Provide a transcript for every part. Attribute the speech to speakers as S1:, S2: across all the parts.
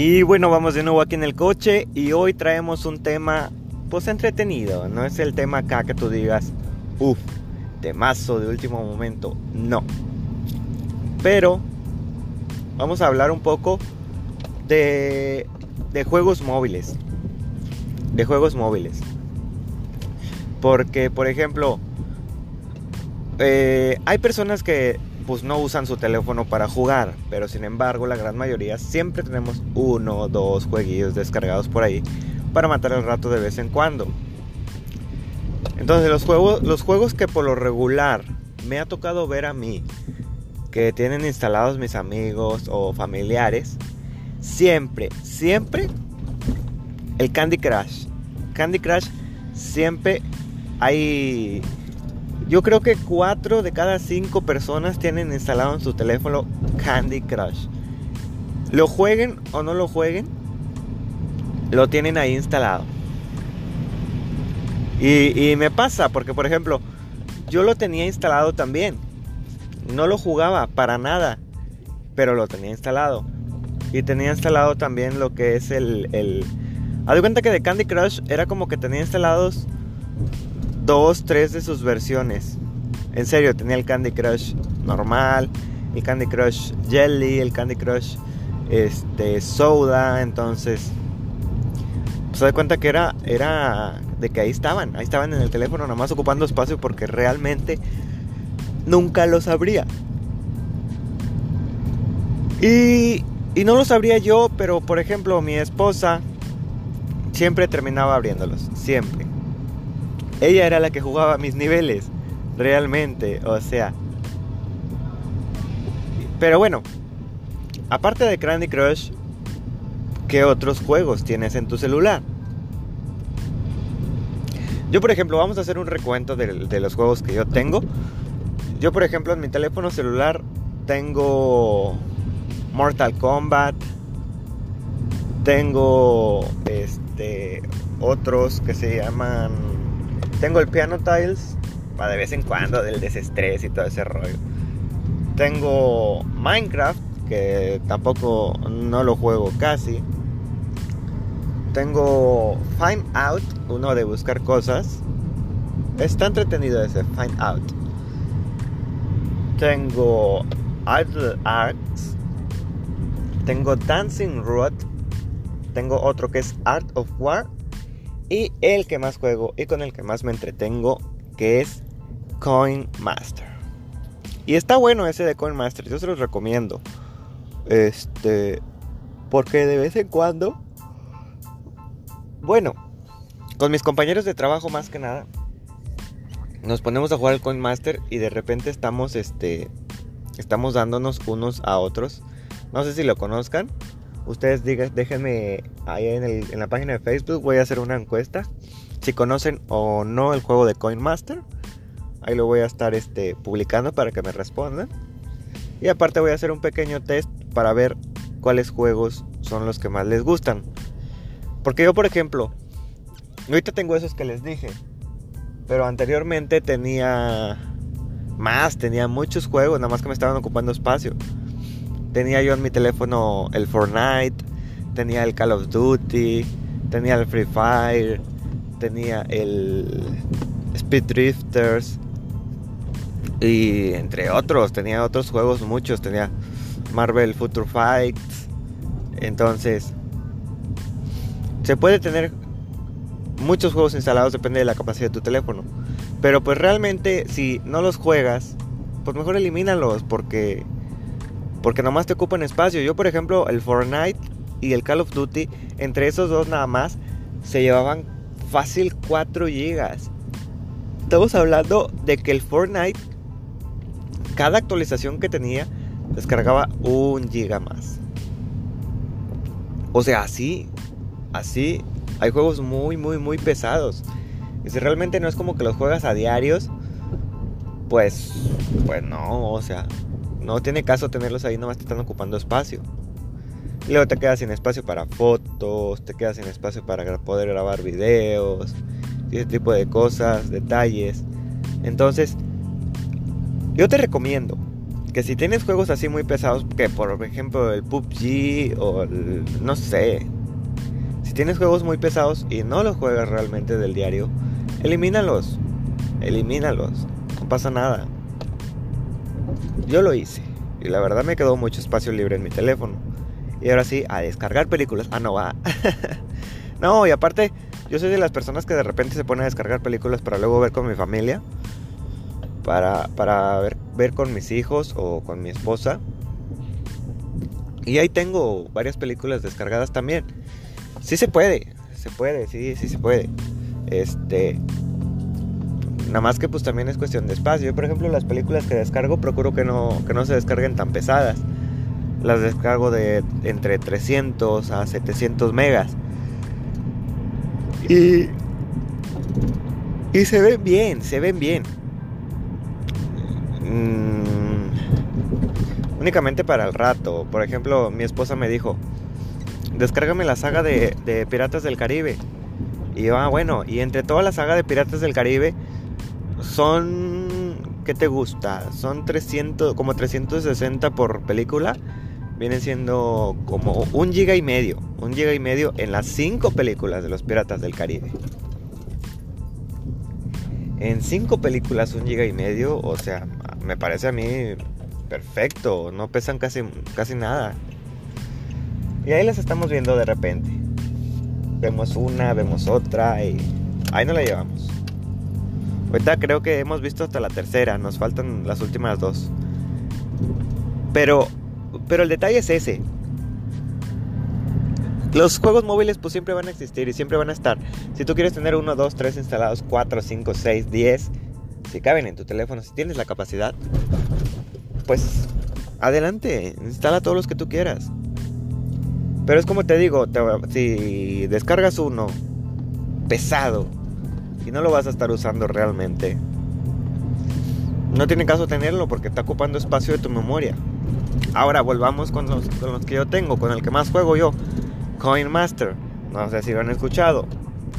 S1: Y bueno, vamos de nuevo aquí en el coche y hoy traemos un tema pues entretenido. No es el tema acá que tú digas, uff, temazo de último momento. No. Pero vamos a hablar un poco de, de juegos móviles. De juegos móviles. Porque, por ejemplo, eh, hay personas que pues no usan su teléfono para jugar, pero sin embargo la gran mayoría siempre tenemos uno o dos jueguillos descargados por ahí para matar el rato de vez en cuando. Entonces los juegos, los juegos que por lo regular me ha tocado ver a mí, que tienen instalados mis amigos o familiares, siempre, siempre el Candy Crush. Candy Crush siempre hay yo creo que 4 de cada 5 personas tienen instalado en su teléfono Candy Crush. Lo jueguen o no lo jueguen, lo tienen ahí instalado. Y, me pasa, porque por ejemplo, yo lo tenía instalado también. No lo jugaba para nada, pero lo tenía instalado. Y tenía instalado también lo que es el... el... Haz de cuenta que de Candy Crush era como que tenía instalados dos, tres de sus versiones. En serio, tenía el Candy Crush normal, el Candy Crush Jelly, el Candy Crush este, Soda. Entonces, se da cuenta que era, era de que ahí estaban, ahí estaban en el teléfono, nada más ocupando espacio porque realmente nunca lo sabría. Y, y no lo sabría yo, pero por ejemplo, mi esposa siempre terminaba abriéndolos, siempre. Ella era la que jugaba mis niveles, realmente, o sea. Pero bueno, aparte de Candy Crush, ¿qué otros juegos tienes en tu celular? Yo, por ejemplo, vamos a hacer un recuento de, los juegos que yo tengo. Yo, por ejemplo, en mi teléfono celular tengo Mortal Kombat. Tengo este otros que se llaman tengo el Piano Tiles para de vez en cuando del desestrés y todo ese rollo. Tengo Minecraft, que tampoco no lo juego casi. Tengo Find Out, uno de buscar cosas. Está entretenido ese Find Out. Tengo Idle Arts. Tengo Dancing Road. Tengo otro que es Art of War y el que más juego y con el que más me entretengo, que es Coin Master. Y está bueno ese de Coin Master, yo se los recomiendo. Este, porque de vez en cuando, bueno, con mis compañeros de trabajo más que nada, nos ponemos a jugar al Coin Master y de repente estamos, este, estamos dándonos unos a otros. No sé si lo conozcan. Ustedes digan, déjenme ahí en, la página de Facebook, voy a hacer una encuesta. Si conocen o no el juego de Coin Master, ahí lo voy a estar este, publicando para que me respondan. Y aparte voy a hacer un pequeño test para ver cuáles juegos son los que más les gustan. Porque yo, por ejemplo, ahorita tengo esos que les dije. Pero anteriormente tenía más, tenía muchos juegos, nada más que me estaban ocupando espacio. Tenía yo en mi teléfono el Fortnite, tenía el Call of Duty, tenía el Free Fire, tenía el Speed Drifters y entre otros, tenía otros juegos muchos, tenía Marvel Future Fights. Entonces, se puede tener muchos juegos instalados, depende de la capacidad de tu teléfono. Pero pues realmente si no los juegas, pues mejor elimínalos porque porque nomás te ocupan espacio. Yo, por ejemplo, el Fortnite y el Call of Duty, entre esos dos nada más, se llevaban fácil 4 gigas. Estamos hablando de que el Fortnite, cada actualización que tenía, descargaba un giga más. O sea, así, así, hay juegos muy, muy, muy pesados. Y si realmente no es como que los juegas a diarios, pues, pues no, o sea, no tiene caso tenerlos ahí, nomás te están ocupando espacio. Y luego te quedas sin espacio para fotos, te quedas sin espacio para poder grabar videos, ese tipo de cosas, detalles. Entonces, yo te recomiendo que si tienes juegos así muy pesados, que por ejemplo el PUBG o no sé, si tienes juegos muy pesados y no los juegas realmente del diario, elimínalos, elimínalos, no pasa nada. Yo lo hice y la verdad me quedó mucho espacio libre en mi teléfono. Y ahora sí, a descargar películas. Ah, no va. no, y aparte, yo soy de las personas que de repente se pone a descargar películas para luego ver con mi familia. Para, para ver, ver con mis hijos o con mi esposa. Y ahí tengo varias películas descargadas también. Sí se puede, se puede, sí, sí se puede. Este. Nada más que pues también es cuestión de espacio. Yo, por ejemplo, las películas que descargo procuro que no, que no se descarguen tan pesadas. Las descargo de entre 300 a 700 megas. Y, y se ven bien, se ven bien. Mm, únicamente para el rato. Por ejemplo, mi esposa me dijo, descárgame la saga de, de Piratas del Caribe. Y yo, ah, bueno, y entre toda la saga de Piratas del Caribe son... ¿Qué te gusta? Son 300, como 360 por película. Vienen siendo como un giga y medio. Un giga y medio en las cinco películas de los Piratas del Caribe. En cinco películas un giga y medio, o sea, me parece a mí perfecto. No pesan casi, casi nada. Y ahí las estamos viendo de repente. Vemos una, vemos otra y ahí no la llevamos. Ahorita creo que hemos visto hasta la tercera, nos faltan las últimas dos. Pero, pero el detalle es ese. Los juegos móviles pues siempre van a existir y siempre van a estar. Si tú quieres tener uno, dos, tres instalados, cuatro, cinco, seis, diez, si caben en tu teléfono, si tienes la capacidad, pues adelante, instala todos los que tú quieras. Pero es como te digo, si descargas uno pesado y no lo vas a estar usando realmente, no tiene caso tenerlo porque está ocupando espacio de tu memoria. Ahora volvamos con los, con los que yo tengo, con el que más juego yo, Coin Master. No sé si lo han escuchado.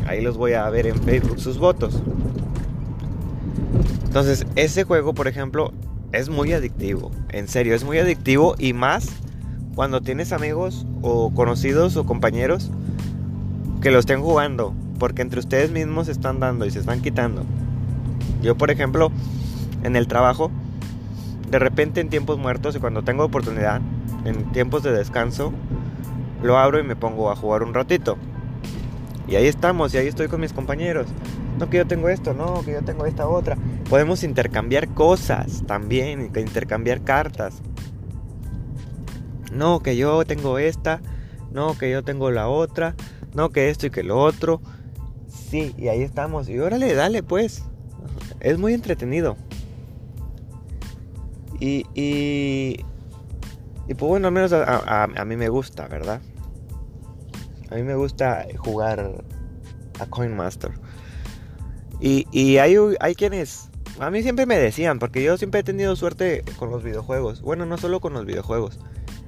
S1: Ahí los voy a ver en Facebook sus votos. Entonces, ese juego, por ejemplo, es muy adictivo. En serio, es muy adictivo y más cuando tienes amigos o conocidos o compañeros que lo estén jugando, porque entre ustedes mismos se están dando y se están quitando. Yo, por ejemplo, en el trabajo, de repente en tiempos muertos y cuando tengo oportunidad, en tiempos de descanso, lo abro y me pongo a jugar un ratito. Y ahí estamos, y ahí estoy con mis compañeros. No que yo tengo esto, no, que yo tengo esta otra. Podemos intercambiar cosas también, intercambiar cartas. No, que yo tengo esta. No, que yo tengo la otra. No, que esto y que lo otro. Sí, y ahí estamos. Y órale, dale pues. Es muy entretenido. Y, y, y pues bueno, al menos a, mí me gusta, ¿verdad? A mí me gusta jugar a Coin Master. Y, y hay, hay quienes... A mí siempre me decían, porque yo siempre he tenido suerte con los videojuegos. Bueno, no solo con los videojuegos.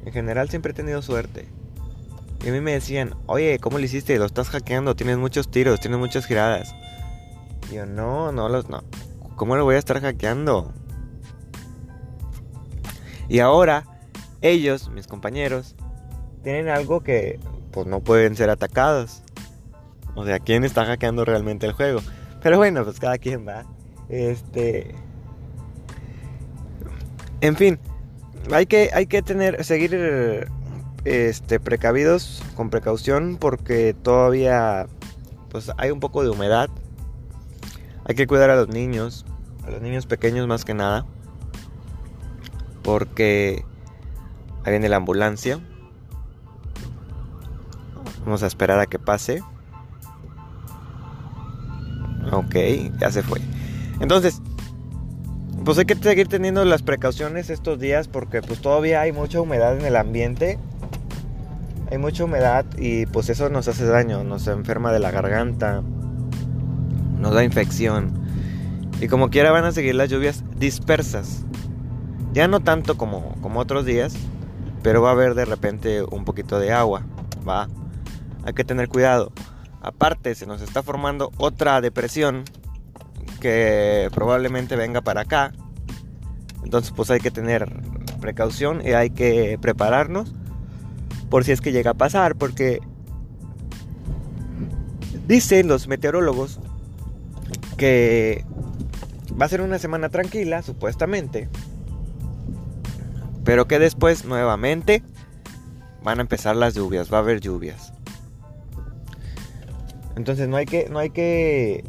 S1: En general siempre he tenido suerte. Y a mí me decían, oye, ¿cómo lo hiciste? Lo estás hackeando, tienes muchos tiros, tienes muchas giradas. Y yo, no, no los, no. ¿Cómo lo voy a estar hackeando? Y ahora, ellos, mis compañeros, tienen algo que, pues no pueden ser atacados. O sea, ¿quién está hackeando realmente el juego? Pero bueno, pues cada quien va. Este. En fin, hay que, hay que tener, seguir este, precavidos, con precaución, porque todavía pues, hay un poco de humedad. Hay que cuidar a los niños, a los niños pequeños más que nada, porque ahí viene la ambulancia. Vamos a esperar a que pase. Ok, ya se fue. Entonces, pues hay que seguir teniendo las precauciones estos días porque pues todavía hay mucha humedad en el ambiente. Hay mucha humedad y pues eso nos hace daño, nos enferma de la garganta, nos da infección. Y como quiera van a seguir las lluvias dispersas. Ya no tanto como, como otros días, pero va a haber de repente un poquito de agua. Va. Hay que tener cuidado. Aparte, se nos está formando otra depresión que probablemente venga para acá. Entonces pues hay que tener precaución y hay que prepararnos por si es que llega a pasar, porque dicen los meteorólogos que va a ser una semana tranquila, supuestamente, pero que después nuevamente van a empezar las lluvias, va a haber lluvias. Entonces no hay que, no hay que,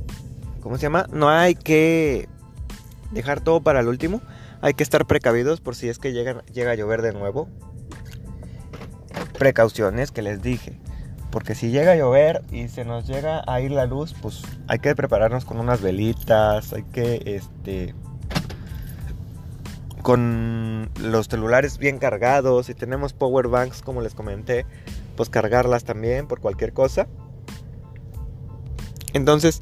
S1: ¿cómo se llama? No hay que dejar todo para el último. Hay que estar precavidos por si es que llega, llega a llover de nuevo. Precauciones que les dije. Porque si llega a llover y se nos llega a ir la luz, pues hay que prepararnos con unas velitas, hay que, este, con los celulares bien cargados, si tenemos power banks como les comenté, pues cargarlas también por cualquier cosa. Entonces,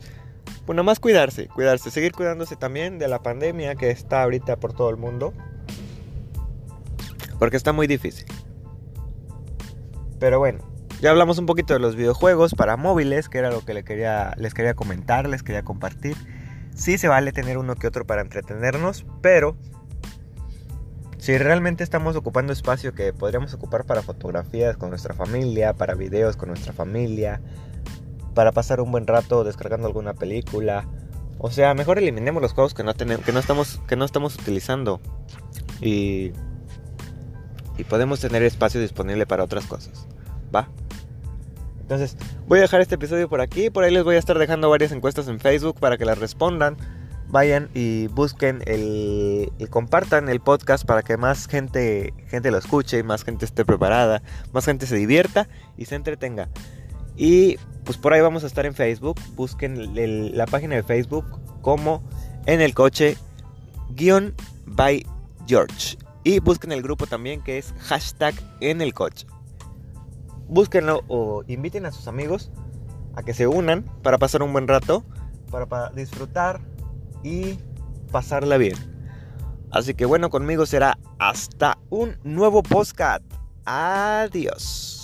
S1: pues nada más cuidarse, cuidarse, seguir cuidándose también de la pandemia que está ahorita por todo el mundo. Porque está muy difícil. Pero bueno, ya hablamos un poquito de los videojuegos para móviles, que era lo que les quería, comentar, les quería compartir. Sí se vale tener uno que otro para entretenernos, pero si realmente estamos ocupando espacio que podríamos ocupar para fotografías con nuestra familia, para videos con nuestra familia, para pasar un buen rato descargando alguna película. O sea, mejor eliminemos los juegos que no tenemos, que no estamos, que no estamos utilizando. Y, y podemos tener espacio disponible para otras cosas. ¿Va? Entonces, voy a dejar este episodio por aquí. Por ahí les voy a estar dejando varias encuestas en Facebook para que las respondan. Vayan y busquen el, y compartan el podcast para que más gente, gente lo escuche, más gente esté preparada, más gente se divierta y se entretenga. Y pues por ahí vamos a estar en Facebook. Busquen la página de Facebook como en el coche guion by George. Y busquen el grupo también que es hashtag en el coche. Búsquenlo o inviten a sus amigos a que se unan para pasar un buen rato, para, disfrutar y pasarla bien. Así que bueno, conmigo será hasta un nuevo podcast. Adiós.